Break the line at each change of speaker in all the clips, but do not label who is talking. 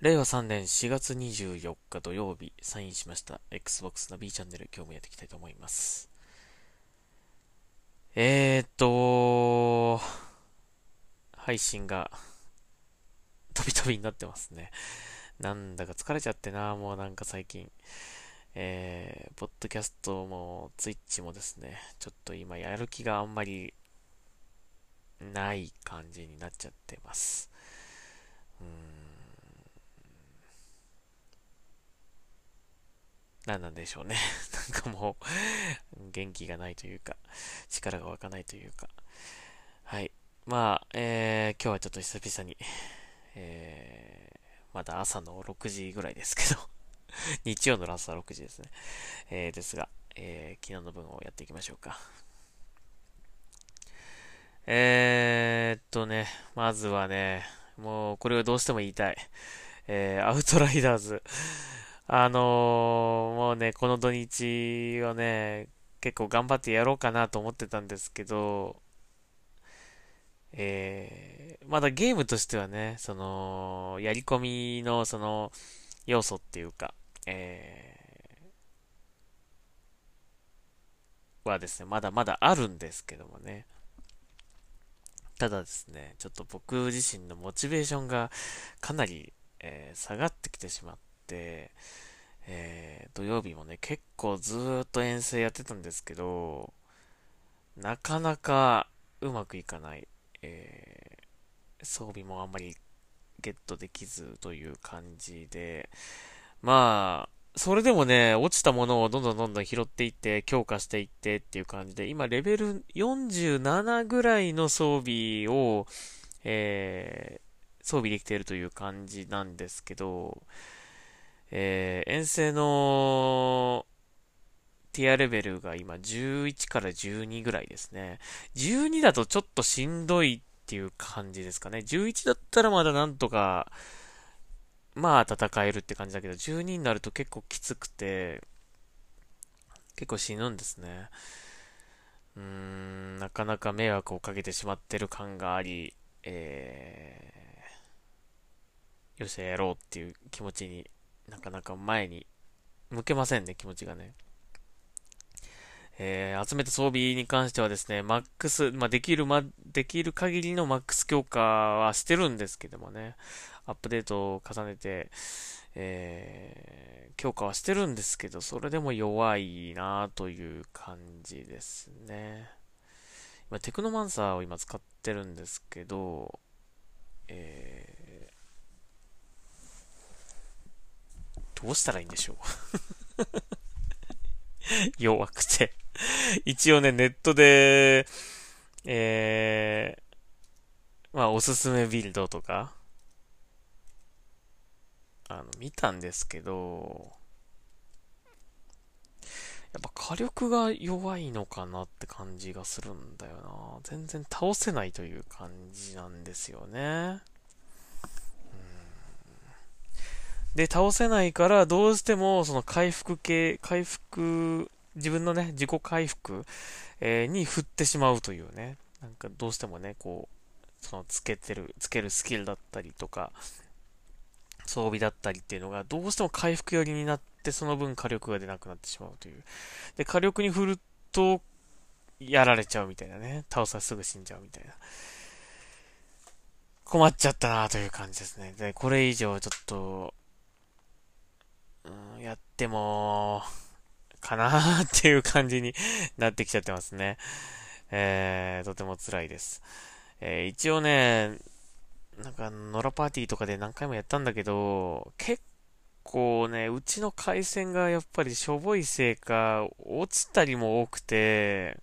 令和3年4月24日土曜日、サインしました Xbox ナビチャンネル、今日もやっていきたいと思います。えーっと、配信が飛び飛びになってますね。なんだか疲れちゃってな、もうなんか最近。えー、ポッドキャストも、ツイッチもですね、ちょっと今やる気があんまりない感じになっちゃってます。うん何なんでしょうね。なんかもう元気がないというか、力が湧かないというか。はい。まあ、えー、今日はちょっと久々に、えー、まだ朝の6時ぐらいですけど 日曜の朝6時ですね。えー、ですが、えー、昨日の分をやっていきましょうか。えー、っとね、まずはね、もうこれをどうしても言いたい。えー、アウトライダーズ。あのー、もうね、この土日をね、結構頑張ってやろうかなと思ってたんですけど、えー、まだゲームとしてはね、その、やり込みのその、要素っていうか、えー、はですね、まだまだあるんですけどもね。ただですね、ちょっと僕自身のモチベーションがかなり、えー、下がってきてしまって、えー、土曜日もね、結構ずーっと遠征やってたんですけど、なかなかうまくいかない、えー、装備もあんまりゲットできずという感じで、まあ、それでもね、落ちたものをどんどんどんどん拾っていって、強化していってっていう感じで、今レベル47ぐらいの装備を、えー、装備できているという感じなんですけど、えー、遠征のティアレベルが今11から12ぐらいですね。12だとちょっとしんどいっていう感じですかね。11だったらまだなんとか、まあ戦えるって感じだけど、12になると結構きつくて、結構死ぬんですね。うーん、なかなか迷惑をかけてしまってる感があり、えー、よしやろうっていう気持ちになかなか前に向けませんね、気持ちがね。えー、集めた装備に関してはですね、マックス、まあ、できる、ま、できる限りのマックス強化はしてるんですけどもね、アップデートを重ねて、えー、強化はしてるんですけど、それでも弱いなという感じですね。今、テクノマンサーを今使ってるんですけど、えーどうしたらいいんでしょう？弱くて一応ね、ネットで、えー、まあ、おすすめビルドとか、あの、見たんですけど、やっぱ火力が弱いのかなって感じがするんだよな。全然倒せないという感じなんですよね。で、倒せないから、どうしても、その回復系、回復、自分のね、自己回復、えー、に振ってしまうというね。なんか、どうしてもね、こう、その、つけてる、つけるスキルだったりとか、装備だったりっていうのが、どうしても回復寄りになって、その分火力が出なくなってしまうという。で、火力に振ると、やられちゃうみたいなね。倒さすぐ死んじゃうみたいな。困っちゃったなという感じですね。で、これ以上ちょっと、やっても、かなーっていう感じになってきちゃってますね。えー、とても辛いです。えー、一応ね、なんか、ノラパーティーとかで何回もやったんだけど、結構ね、うちの回線がやっぱりしょぼいせいか、落ちたりも多くて、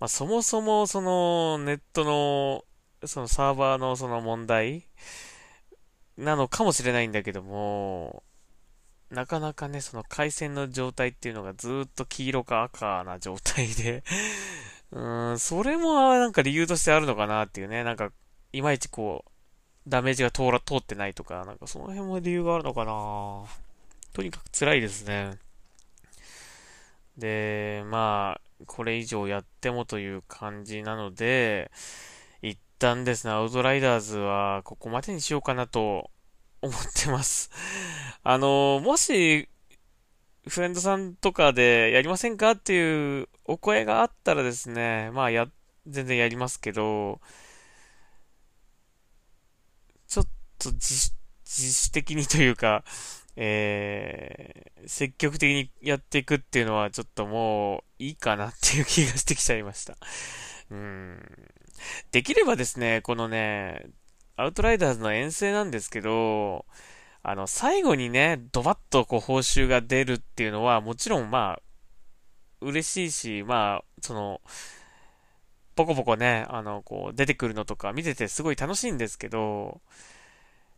まあ、そもそもそのネットの、そのサーバーのその問題なのかもしれないんだけども、なかなかね、その回線の状態っていうのがずっと黄色か赤な状態で うーん、それもなんか理由としてあるのかなっていうね、なんか、いまいちこう、ダメージが通ら、通ってないとか、なんかその辺も理由があるのかなとにかく辛いですね。で、まあ、これ以上やってもという感じなので、一旦ですね、アウトライダーズはここまでにしようかなと思ってます。あの、もし、フレンドさんとかでやりませんかっていうお声があったらですね、まあや、全然やりますけど、ちょっと自主的にというか、えー、積極的にやっていくっていうのはちょっともういいかなっていう気がしてきちゃいました。うん。できればですね、このね、アウトライダーズの遠征なんですけど、あの、最後にね、ドバッとこう報酬が出るっていうのは、もちろんまあ、嬉しいし、まあ、その、ポコポコね、あの、こう、出てくるのとか見ててすごい楽しいんですけど、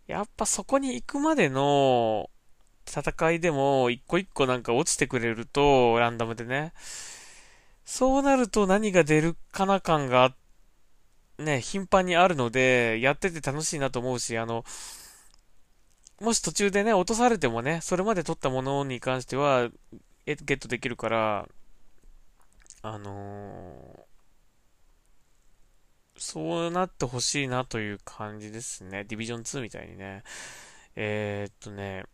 やっぱそこに行くまでの戦いでも、一個一個なんか落ちてくれると、ランダムでね、そうなると何が出るかな感が、ね、頻繁にあるので、やってて楽しいなと思うし、あの、もし途中でね、落とされてもね、それまで取ったものに関しては、ゲットできるから、あのー、そうなってほしいなという感じですね。ディビジョン2みたいにね。えー、っとね、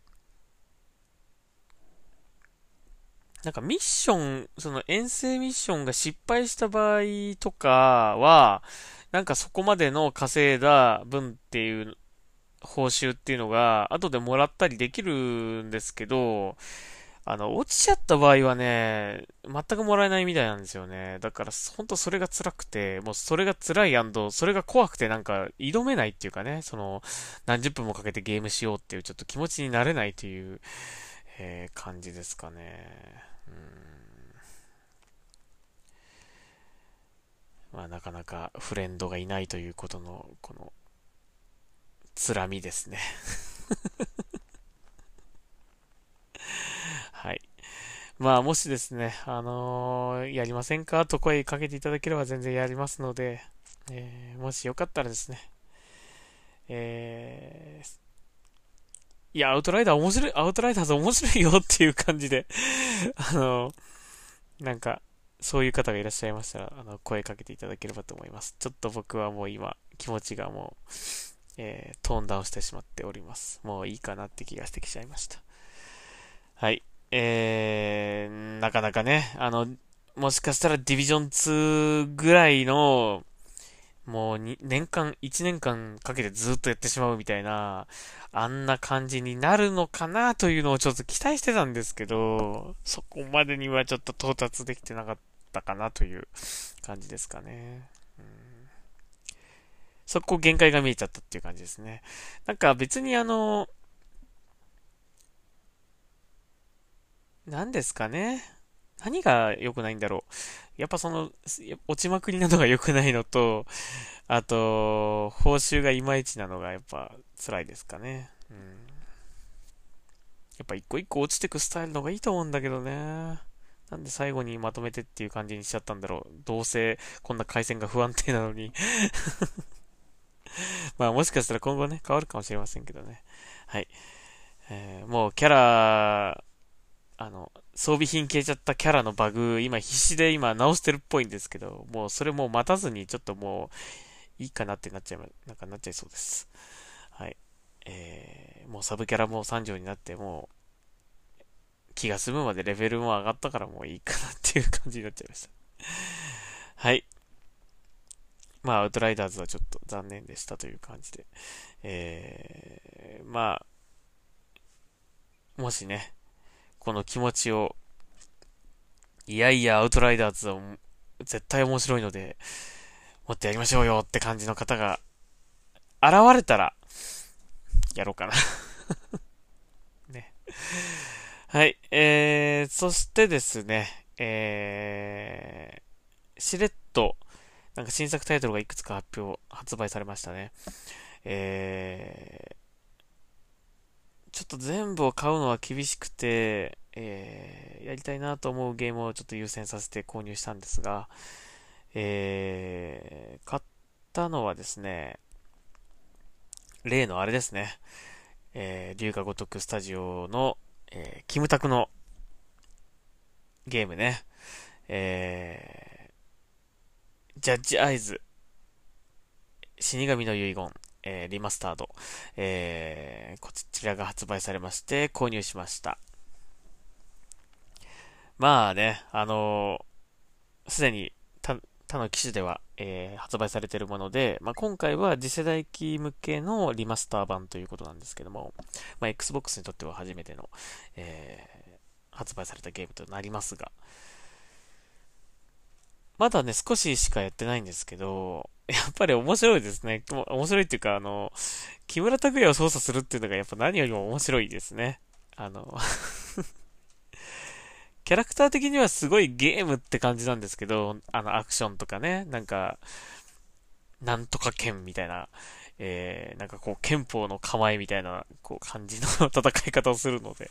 なんかミッション、その遠征ミッションが失敗した場合とかは、なんかそこまでの稼いだ分っていう報酬っていうのが後でもらったりできるんですけど、あの、落ちちゃった場合はね、全くもらえないみたいなんですよね。だから、ほんとそれが辛くて、もうそれが辛いそれが怖くてなんか挑めないっていうかね、その、何十分もかけてゲームしようっていうちょっと気持ちになれないという、えー、感じですかね。うん。まあ、なかなかフレンドがいないということの、この、つらみですね はい。まあ、もしですね、あのー、やりませんか？と声かけていただければ全然やりますので、えー、もしよかったらですね、えー、いや、アウトライダー面白い、アウトライダーズ面白いよっていう感じで あのー、なんか、そういう方がいらっしゃいましたら、あの、声かけていただければと思います。ちょっと僕はもう今、気持ちがもう、えー、トーンダウンしてしまっております。もういいかなって気がしてきちゃいました。はい。えー、なかなかね、あの、もしかしたらディビジョン2ぐらいの、もう年間、1年間かけてずっとやってしまうみたいな、あんな感じになるのかなというのをちょっと期待してたんですけど、そこまでにはちょっと到達できてなかったかなという感じですかね。そこ限界が見えちゃったっていう感じですね。なんか別にあの、何ですかね。何が良くないんだろう。やっぱその、落ちまくりなのが良くないのと、あと、報酬がいまいちなのがやっぱ辛いですかね。うん。やっぱ一個一個落ちてくスタイルの方がいいと思うんだけどね。なんで最後にまとめてっていう感じにしちゃったんだろう。どうせこんな回線が不安定なのに まあもしかしたら今後ね、変わるかもしれませんけどね。はい。えー、もうキャラ、あの、装備品消えちゃったキャラのバグ、今必死で今直してるっぽいんですけど、もうそれも待たずにちょっともういいかなってなっちゃい、なんかなっちゃいそうです。はい。えー、もうサブキャラも3条になってもう気が済むまでレベルも上がったからもういいかなっていう感じになっちゃいました。はい。まあ、アウトライダーズはちょっと残念でしたという感じで。えー、まあ、もしね、この気持ちを、いやいや、アウトライダーズは絶対面白いので、もっとやりましょうよって感じの方が、現れたら、やろうかな ね。はい。えー、そしてですね、えー、しれっと、なんか新作タイトルがいくつか発表、発売されましたね。えー、ちょっと全部を買うのは厳しくて、えー、やりたいなと思うゲームをちょっと優先させて購入したんですが、えー、買ったのはですね、例のあれですね、えー、龍が如くスタジオの、えー、キムタクのゲームね、えー、ジャッジアイズ、死神の遺言、えー、リマスタード、えー、こちらが発売されまして購入しました。まあね、あのす、でに他他の機種では、えー、発売されているもので、まあ、今回は次世代機向けのリマスター版ということなんですけども、まあ、Xbox にとっては初めての、えー、発売されたゲームとなりますが、まだね、少ししかやってないんですけど、やっぱり面白いですね。面白いっていうか、あの、木村拓哉を操作するっていうのがやっぱ何よりも面白いですね。あの キャラクター的にはすごいゲームって感じなんですけど、あの、アクションとかね、なんか、なんとか剣みたいな、えー、なんかこう、憲法の構えみたいな、こう、感じの 戦い方をするので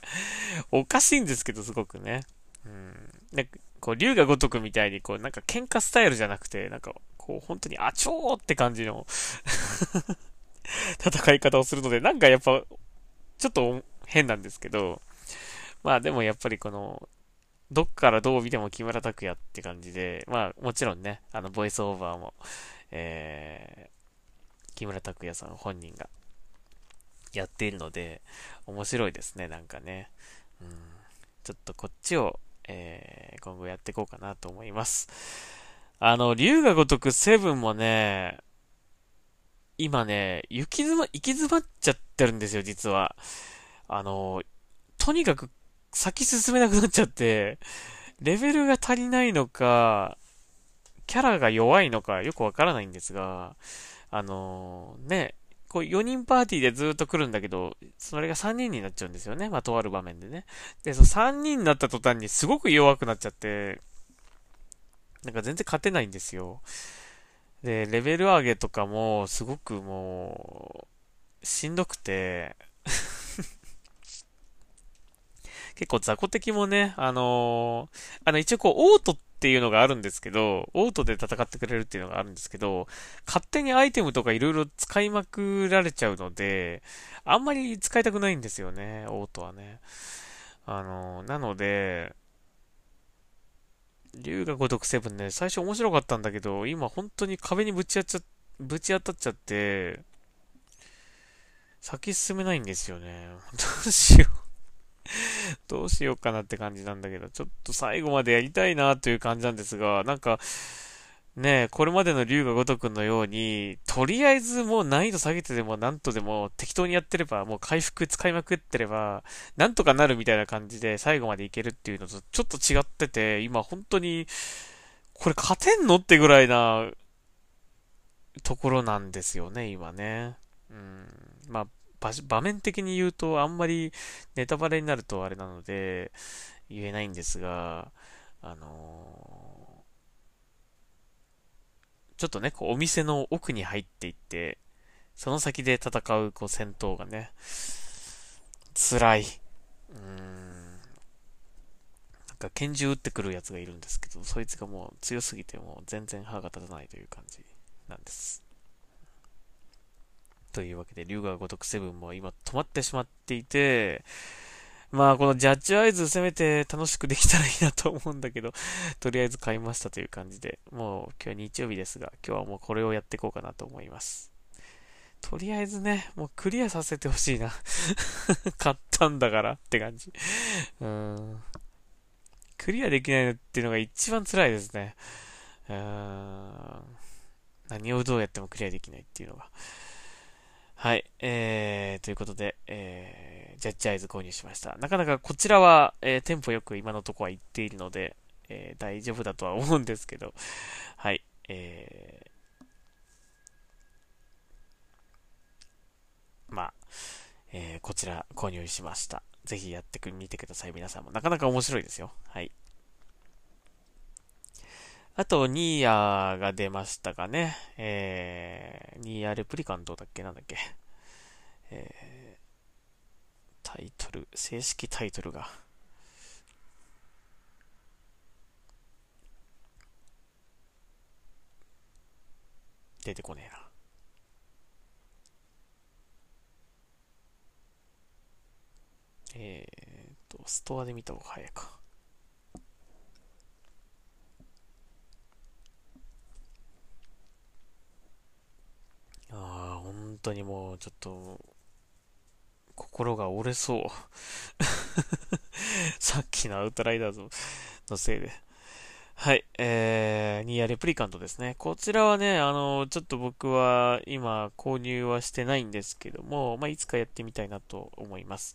おかしいんですけど、すごくね。うん。なんか、こう、竜が如くみたいに、こう、なんか喧嘩スタイルじゃなくて、なんか、こう、本当に、あちょーって感じの 戦い方をするので、なんかやっぱ、ちょっと変なんですけど、まあでもやっぱりこの、どっからどう見ても木村拓哉って感じで、まあもちろんね、あの、ボイスオーバーも、えー、木村拓哉さん本人がやっているので、面白いですね、なんかね。うん、ちょっとこっちを、えー、今後やっていこうかなと思います。あの、竜が如くセブンもね、今ね、行き詰ま、行き詰まっちゃってるんですよ、実は。あの、とにかく先進めなくなっちゃって、レベルが足りないのか、キャラが弱いのかよくわからないんですが、あのー、ね、こう4人パーティーでずっと来るんだけど、それが3人になっちゃうんですよね。まあ、とある場面でね。で、その3人になった途端にすごく弱くなっちゃって、なんか全然勝てないんですよ。で、レベル上げとかもすごくもう、しんどくて 結構雑魚敵もね、あのー、あの一応こう、オートっっていうのがあるんですけど、オートで戦ってくれるっていうのがあるんですけど、勝手にアイテムとか色々使いまくられちゃうので、あんまり使いたくないんですよね、オートはね。あの、なので、竜が如くセブンね、最初面白かったんだけど、今本当に壁にぶち当たっちゃ、ぶち当たっちゃって、先進めないんですよね。どうしよう どうしようかなって感じなんだけど、ちょっと最後までやりたいなという感じなんですが、なんか、ねえこれまでの竜が如くんのように、とりあえずもう難易度下げてでもなんとでも適当にやってれば、もう回復使いまくってれば、なんとかなるみたいな感じで最後までいけるっていうのとちょっと違ってて、今本当に、これ勝てんのってぐらいなところなんですよね、今ね。うん。まあ、場面的に言うとあんまりネタバレになるとあれなので言えないんですが、あのー、ちょっとね、こうお店の奥に入っていって、その先で戦うこう戦闘がね、辛い。うん。なんか拳銃撃ってくるやつがいるんですけど、そいつがもう強すぎてもう全然歯が立たないという感じなんです。というわけで、竜が如くセブンも今止まってしまっていて、まあ、このジャッジアイズせめて楽しくできたらいいなと思うんだけど、とりあえず買いましたという感じで、もう今日は日曜日ですが、今日はもうこれをやっていこうかなと思います。とりあえずね、もうクリアさせてほしいな。買ったんだからって感じ。うーん。クリアできないっていうのが一番辛いですね。うん。何をどうやってもクリアできないっていうのが。はい。えー、ということで、えー、ジャッジアイズ購入しました。なかなかこちらは、えー、テンポよく今のとこは行っているので、えー、大丈夫だとは思うんですけど、はい。えー、まあ、えー、こちら購入しました。ぜひやってみてください。皆さんも。なかなか面白いですよ。はい。あと、ニーヤが出ましたかね。えー、ニーヤレプリカントだっけなんだっけ。えー、タイトル、正式タイトルが。出てこねえな。えーと、ストアで見た方が早いか。当にもうちょっと、心が折れそう。さっきのアウトライダーズのせいで。はい、えー、ニアレプリカントですね。こちらはね、あの、ちょっと僕は今購入はしてないんですけども、まあ、いつかやってみたいなと思います。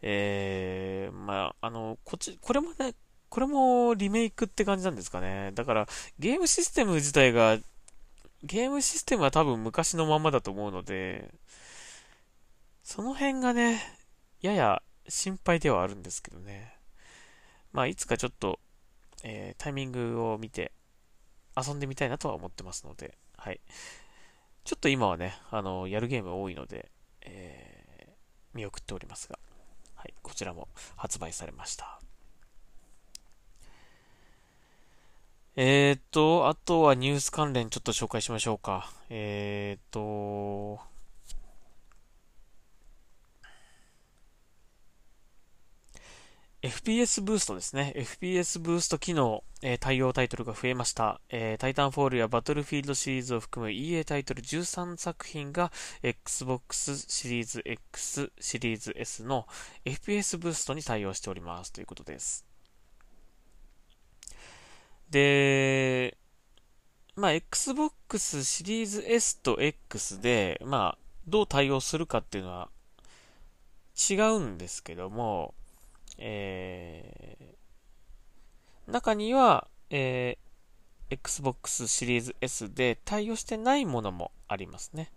えー、まあ、あの、こっち、これもね、これもリメイクって感じなんですかね。だから、ゲームシステム自体が、ゲームシステムは多分昔のままだと思うので、その辺がね、やや心配ではあるんですけどね。まあ、いつかちょっと、えー、タイミングを見て遊んでみたいなとは思ってますので、はい。ちょっと今はね、あの、やるゲーム多いので、えー、見送っておりますが、はい、こちらも発売されました。えーと、あとはニュース関連ちょっと紹介しましょうか。えーと、FPS ブーストですね。FPS ブースト機能、えー、対応タイトルが増えました。えー、タイタンフォールやバトルフィールドシリーズを含む EA タイトル13作品が Xbox シリーズ X シリーズ S の FPS ブーストに対応しておりますということです。で、まあ、Xbox シリーズ S と X で、まあ、どう対応するかっていうのは違うんですけども、えー、中には、えー、Xbox シリーズ S で対応してないものもありますね。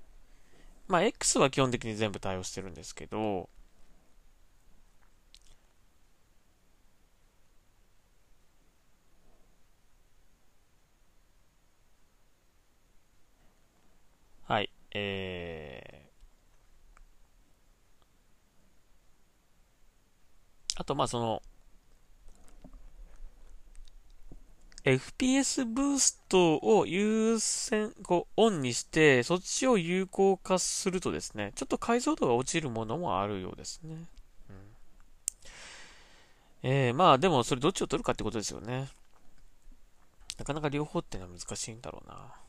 まあ、X は基本的に全部対応してるんですけど、はい、えー、あと、まあ、その、FPS ブーストを優先、こう、オンにして、そっちを有効化するとですね、ちょっと解像度が落ちるものもあるようですね。うん、えー、まあ、でも、それどっちを取るかってことですよね。なかなか両方っていうのは難しいんだろうな。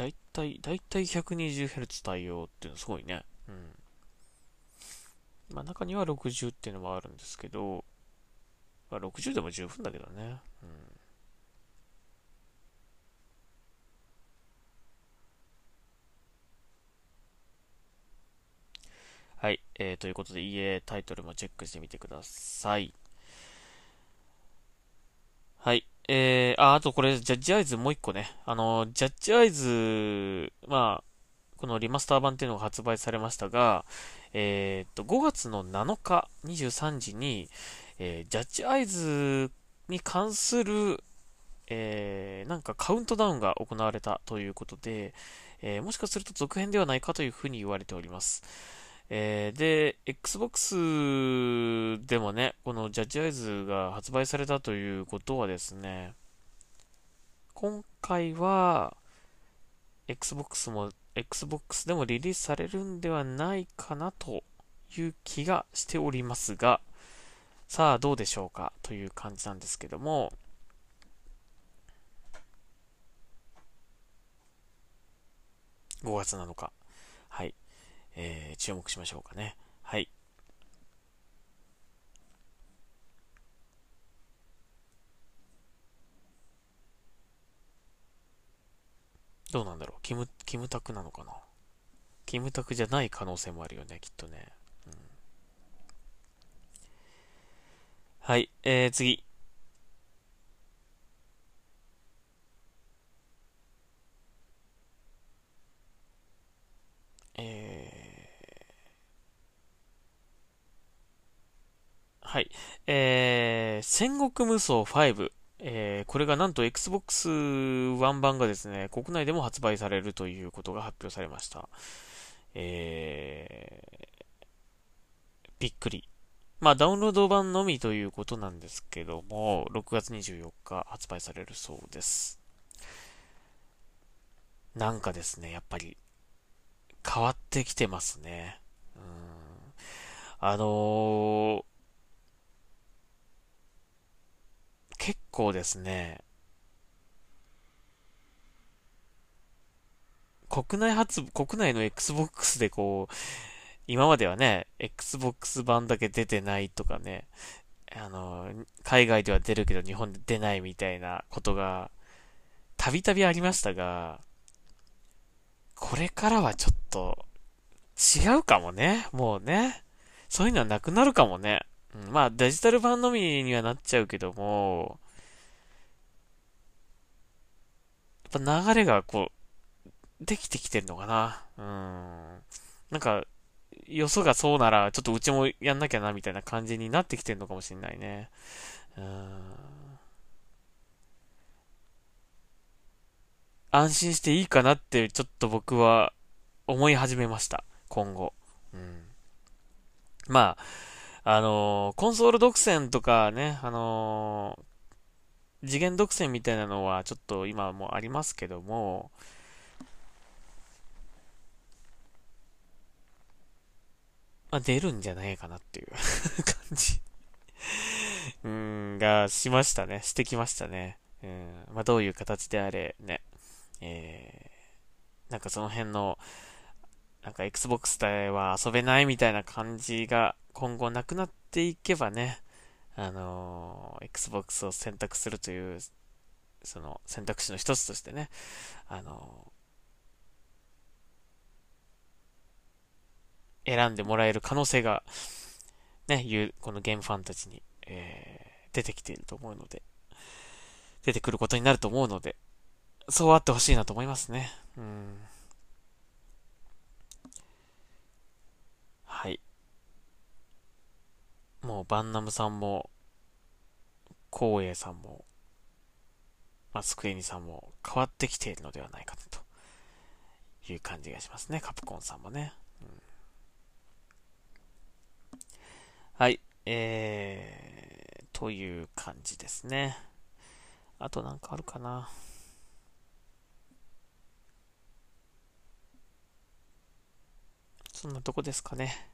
だいたい、だいたい 120Hz 対応っていうのすごいね。うん。まあ中には60っていうのもあるんですけど、まあ60でも十分だけどね。うん。はい。えー、ということで EA タイトルもチェックしてみてください。はい。えー、あ、あとこれ、ジャッジアイズもう一個ね。あの、ジャッジアイズ、まあ、このリマスター版っていうのが発売されましたが、えー、っと、5月の7日23時に、えー、ジャッジアイズに関する、えー、なんかカウントダウンが行われたということで、えー、もしかすると続編ではないかというふうに言われております。えー、で、Xbox でもね、このジャッジアイズが発売されたということはですね、今回は、Xbox も、Xbox でもリリースされるんではないかなという気がしておりますが、さあどうでしょうかという感じなんですけども、5月7日。えー、注目しましょうかね。はい。どうなんだろうキム、キムタクなのかなキムタクじゃない可能性もあるよね、きっとね。うん、はい、えー、次。はい。えー、戦国無双5。えー、これがなんと Xbox One 版がですね、国内でも発売されるということが発表されました。えー、びっくり。まあ、ダウンロード版のみということなんですけども、6月24日発売されるそうです。なんかですね、やっぱり、変わってきてますね。うん。あのー、結構ですね、国内発、国内の Xbox でこう、今まではね、Xbox 版だけ出てないとかね、あの、海外では出るけど日本で出ないみたいなことが、たびたびありましたが、これからはちょっと、違うかもね。もうね。そういうのはなくなるかもね。うん、まあ、デジタル版のみにはなっちゃうけども、やっぱ流れがこう、できてきてるのかな。うん。なんか、よそがそうなら、ちょっとうちもやんなきゃな、みたいな感じになってきてるのかもしれないね。うん。安心していいかなって、ちょっと僕は思い始めました。今後。うん。まあ、あのー、コンソール独占とかね、あのー、次元独占みたいなのはちょっと今もありますけども、まあ、出るんじゃないかなっていう 感じうん、がしましたね。してきましたね。うん、まあ、どういう形であれ、ね。えー、なんかその辺の、なんか Xbox では遊べないみたいな感じが今後なくなっていけばね、あのー、Xbox を選択するという、その選択肢の一つとしてね、あのー、選んでもらえる可能性が、ね、いう、このゲームファンたちに、えー、出てきていると思うので、出てくることになると思うので、そうあってほしいなと思いますね。うん。はい。もうバンナムさんも、光栄さんも、マスクエニさんも変わってきているのではないかなという感じがしますね。カプコンさんもね。うん、はい。えー、という感じですね。あとなんかあるかな。そんなとこですかね。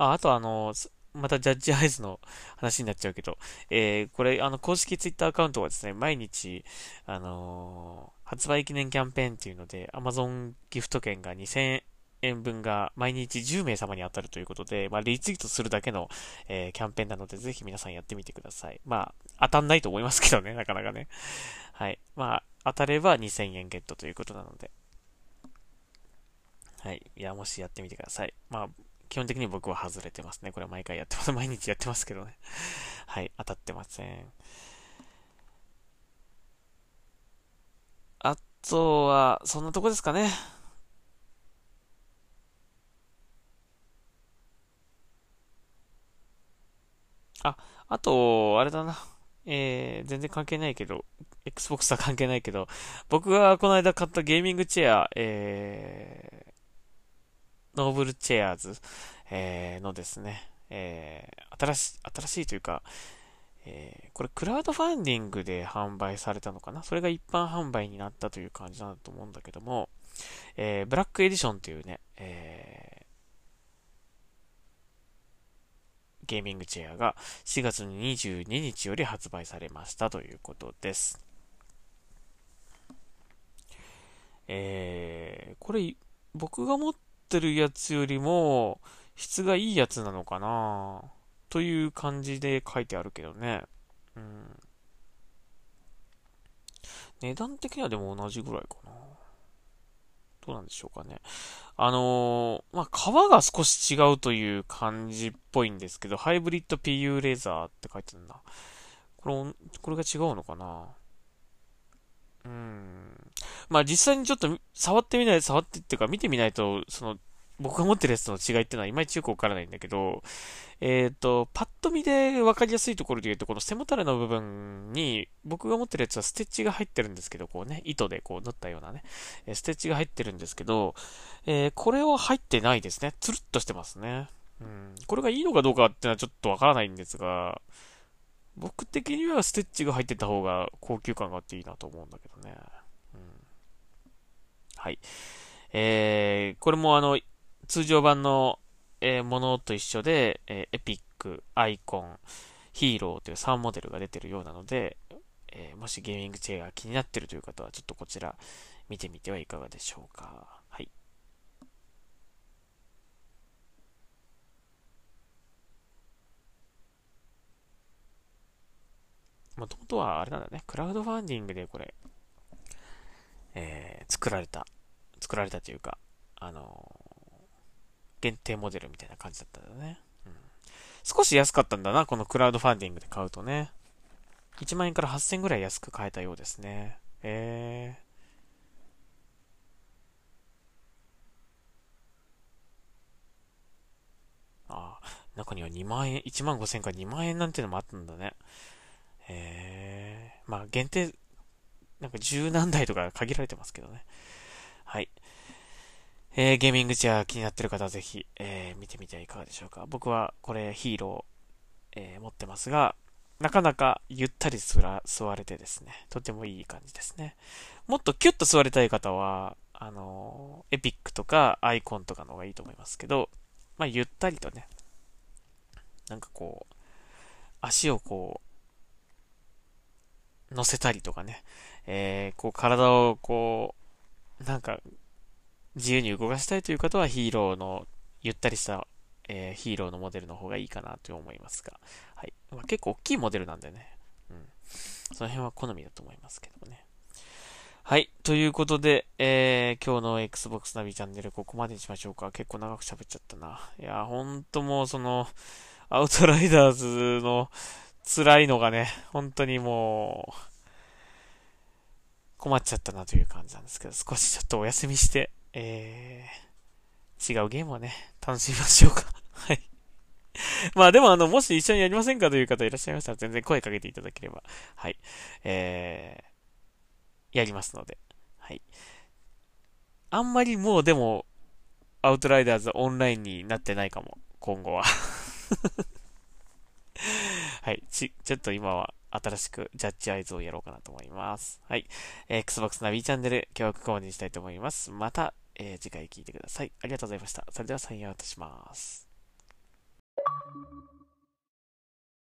あ、あとあの、またジャッジアイズの話になっちゃうけど、えー、これ、あの、公式ツイッターアカウントはですね、毎日、あのー、発売記念キャンペーンっていうので、Amazon ギフト券が2000円分が毎日10名様に当たるということで、まあ、リツイートするだけの、えー、キャンペーンなので、ぜひ皆さんやってみてください。まあ、当たんないと思いますけどね、なかなかね。はい。まあ、当たれば2000円ゲットということなので。はい。いや、もしやってみてください。まあ、基本的に僕は外れてますね。これ毎回やってます。毎日やってますけどね。はい。当たってません。あとは、そんなとこですかね。あ、あと、あれだな。えー、全然関係ないけど、Xbox は関係ないけど、僕がこの間買ったゲーミングチェア、えー、 noblechairs、えー、のですね、えー、新し、新しいというか、えー、これクラウドファンディングで販売されたのかな？それが一般販売になったという感じなんだと思うんだけども、えー、 Black Edition というね、えゲーミングチェアが4月22日より発売されましたということです。えー、これ、僕が持ってるやつよりも質がいいやつなのかな？という感じで書いてあるけどね。うん。値段的にはでも同じぐらいかな。どうなんでしょうかね。あのー、まあ、皮が少し違うという感じっぽいんですけど、ハイブリッド PU レーザーって書いてるんだ。これ、これが違うのかな？うん。まあ、実際にちょっと触ってみない、触ってっていうか見てみないと、その僕が持ってるやつとの違いっていうのはいまいちよくわからないんだけど、えっ、ー、と、パッと見でわかりやすいところで言うと、この背もたれの部分に、僕が持ってるやつはステッチが入ってるんですけど、こうね、糸でこう縫ったようなね、ステッチが入ってるんですけど、えー、これは入ってないですね。つるっとしてますね。うん。これがいいのかどうかっていうのはちょっとわからないんですが、僕的にはステッチが入ってた方が高級感があっていいなと思うんだけどね。はい。えー、これもあの、通常版の、えー、ものと一緒で、えー、エピック、アイコン、ヒーローという3モデルが出てるようなので、えー、もしゲーミングチェアが気になってるという方は、ちょっとこちら見てみてはいかがでしょうか。はい。もともとはあれなんだね、クラウドファンディングでこれ、えー、作られた、作られたというか、あのー、限定モデルみたいな感じだったんだね。うん。少し安かったんだな、このクラウドファンディングで買うとね。1万円から8000円ぐらい安く買えたようですね。えー。ああ、中には2万円、1万5000円から2万円なんてのもあったんだね。えー、まあ限定、なんか十何台とか限られてますけどね。はい。えー、ゲーミングチェア気になってる方はぜひ、えー、見てみてはいかがでしょうか。僕はこれヒーロー、えー、持ってますが、なかなかゆったりすら座れてですね、とてもいい感じですね。もっとキュッと座りたい方は、あの、エピックとかアイコンとかの方がいいと思いますけど、まあ、ゆったりとね、なんかこう、足をこう、乗せたりとかね、えー、こう体をこう、なんか、自由に動かしたいという方はヒーローのゆったりしたえー、ヒーローのモデルの方がいいかなと思いますが、はい。まあ、結構大きいモデルなんでね、うん。その辺は好みだと思いますけどね。はい。ということで、えー、今日の Xbox ナビチャンネルここまでにしましょうか。結構長く喋っちゃったな。いや、ほんともうその、アウトライダーズの辛いのがね、本当にもう、困っちゃったなという感じなんですけど、少しちょっとお休みして、えー、違うゲームをね、楽しみましょうか。はい。まあでもあの、もし一緒にやりませんかという方いらっしゃいましたら全然声かけていただければ、はい。えー、やりますので、はい。あんまりもうでも、アウトライダーズオンラインになってないかも、今後は はい。ち、ちょっと今は新しくジャッジアイズをやろうかなと思います。はい。えー、Xbox ナビチャンネル、今日はここまでにしたいと思います。また、えー、次回聞いてください。ありがとうございました。それではサインアウトします。